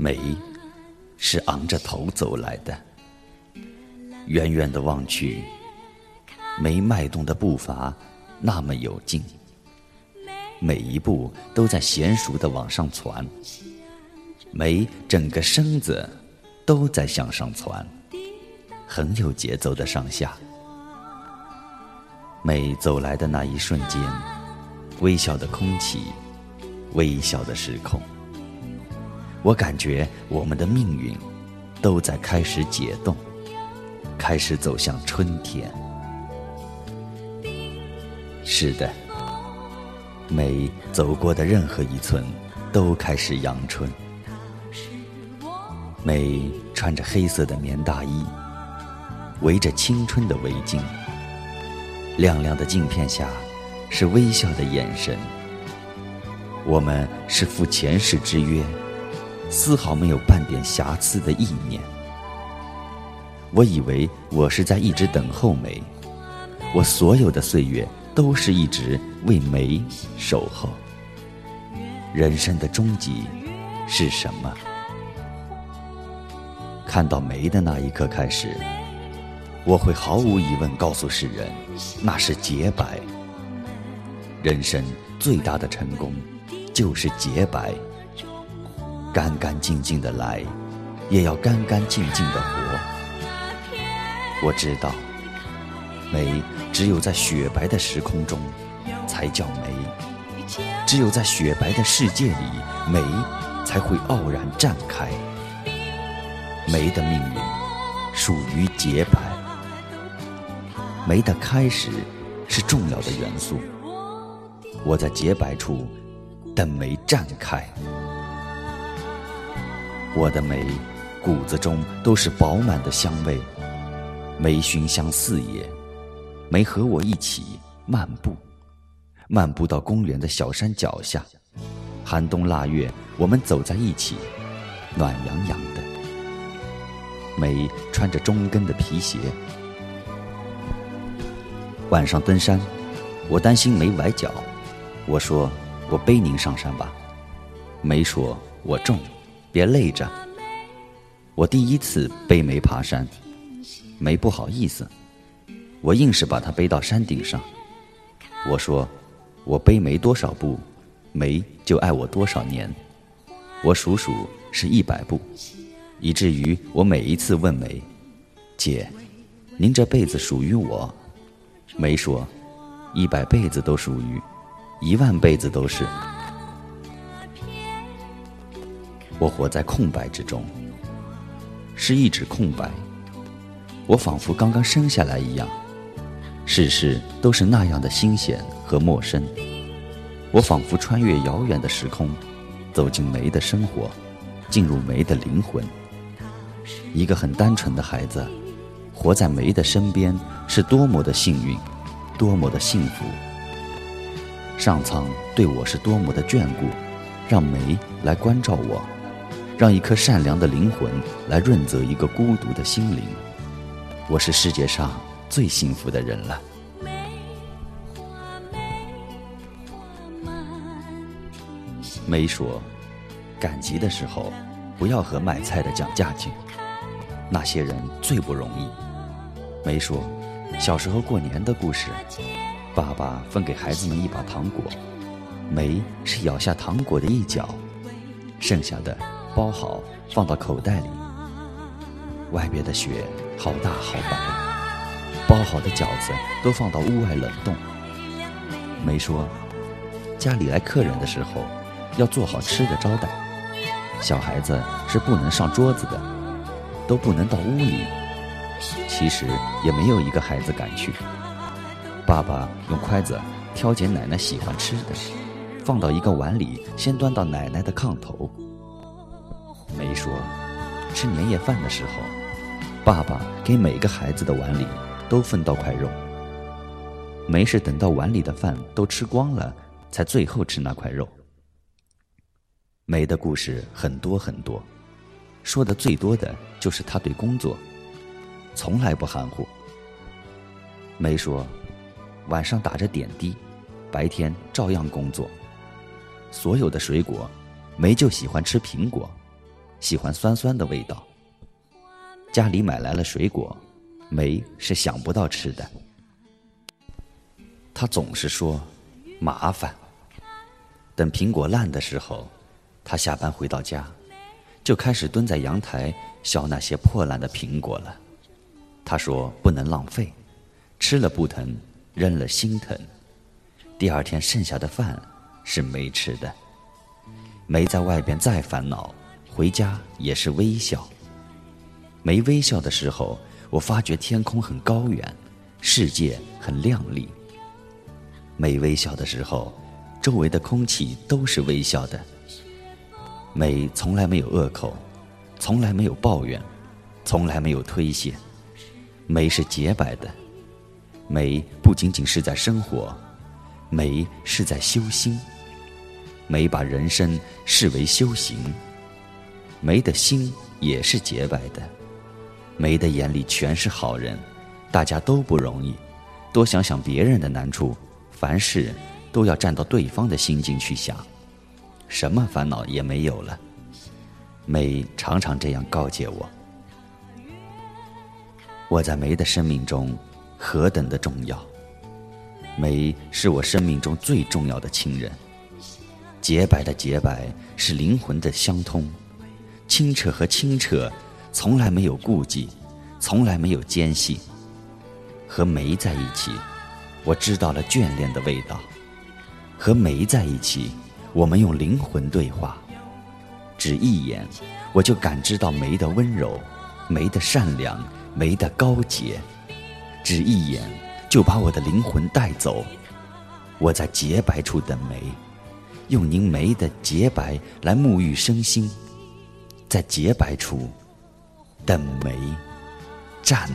梅是昂着头走来的，远远的望去，梅迈动的步伐那么有劲，每一步都在娴熟的往上窜，梅整个身子都在向上窜，很有节奏的上下。梅走来的那一瞬间，微小的空气，微小的时空。我感觉我们的命运都在开始解冻，开始走向春天。是的，每走过的任何一寸都开始阳春。每穿着黑色的棉大衣，围着青春的围巾，亮亮的镜片下是微笑的眼神。我们是赴前世之约。丝毫没有半点瑕疵的意念。我以为我是在一直等候梅，我所有的岁月都是一直为梅守候。人生的终极是什么？看到梅的那一刻开始，我会毫无疑问告诉世人，那是洁白。人生最大的成功，就是洁白。干干净净的来，也要干干净净的活。我知道，美只有在雪白的时空中才叫美，只有在雪白的世界里，美才会傲然绽开。梅的命运属于洁白，梅的开始是重要的元素。我在洁白处等梅绽开。我的梅，骨子中都是饱满的香味，梅熏香四野，梅和我一起漫步，漫步到公园的小山脚下，寒冬腊月，我们走在一起，暖洋洋的。梅穿着中跟的皮鞋，晚上登山，我担心梅崴脚，我说我背您上山吧，梅说我重。别累着，我第一次背梅爬山，梅不好意思，我硬是把它背到山顶上。我说，我背梅多少步，梅就爱我多少年。我数数是一百步，以至于我每一次问梅：“姐，您这辈子属于我？”梅说：“一百辈子都属于，一万辈子都是。”我活在空白之中，是一纸空白。我仿佛刚刚生下来一样，事事都是那样的新鲜和陌生。我仿佛穿越遥远的时空，走进梅的生活，进入梅的灵魂。一个很单纯的孩子，活在梅的身边，是多么的幸运，多么的幸福。上苍对我是多么的眷顾，让梅来关照我。让一颗善良的灵魂来润泽一个孤独的心灵，我是世界上最幸福的人了。梅说：“赶集的时候，不要和卖菜的讲价钱，那些人最不容易。”梅说：“小时候过年的故事，爸爸分给孩子们一把糖果，梅是咬下糖果的一角，剩下的。”包好，放到口袋里。外边的雪好大好白，包好的饺子都放到屋外冷冻。梅说，家里来客人的时候，要做好吃的招待。小孩子是不能上桌子的，都不能到屋里。其实也没有一个孩子敢去。爸爸用筷子挑拣奶奶喜欢吃的，放到一个碗里，先端到奶奶的炕头。说：“吃年夜饭的时候，爸爸给每个孩子的碗里都分到块肉。梅是等到碗里的饭都吃光了，才最后吃那块肉。”梅的故事很多很多，说的最多的就是他对工作，从来不含糊。梅说：“晚上打着点滴，白天照样工作。所有的水果，梅就喜欢吃苹果。”喜欢酸酸的味道。家里买来了水果，梅是想不到吃的。他总是说麻烦。等苹果烂的时候，他下班回到家，就开始蹲在阳台削那些破烂的苹果了。他说不能浪费，吃了不疼，扔了心疼。第二天剩下的饭是没吃的。梅在外边再烦恼，回家也是微笑。没微笑的时候，我发觉天空很高远，世界很亮丽。没微笑的时候，周围的空气都是微笑的。美从来没有恶口，从来没有抱怨，从来没有推卸。美是洁白的，美不仅仅是在生活，美是在修心。美把人生视为修行，梅的心也是洁白的，梅的眼里全是好人，大家都不容易，多想想别人的难处。凡事都要站到对方的心境去想，什么烦恼也没有了。梅常常这样告诫我：我在梅的生命中何等的重要。梅是我生命中最重要的亲人。洁白的洁白是灵魂的相通，清澈和清澈从来没有顾忌，从来没有间隙。和梅在一起。我知道了眷恋的味道，和梅在一起，我们用灵魂对话。只一眼，我就感知到梅的温柔，梅的善良，梅的高洁。只一眼，就把我的灵魂带走。我在洁白处等梅，用您梅的洁白来沐浴身心，在洁白处等梅，站。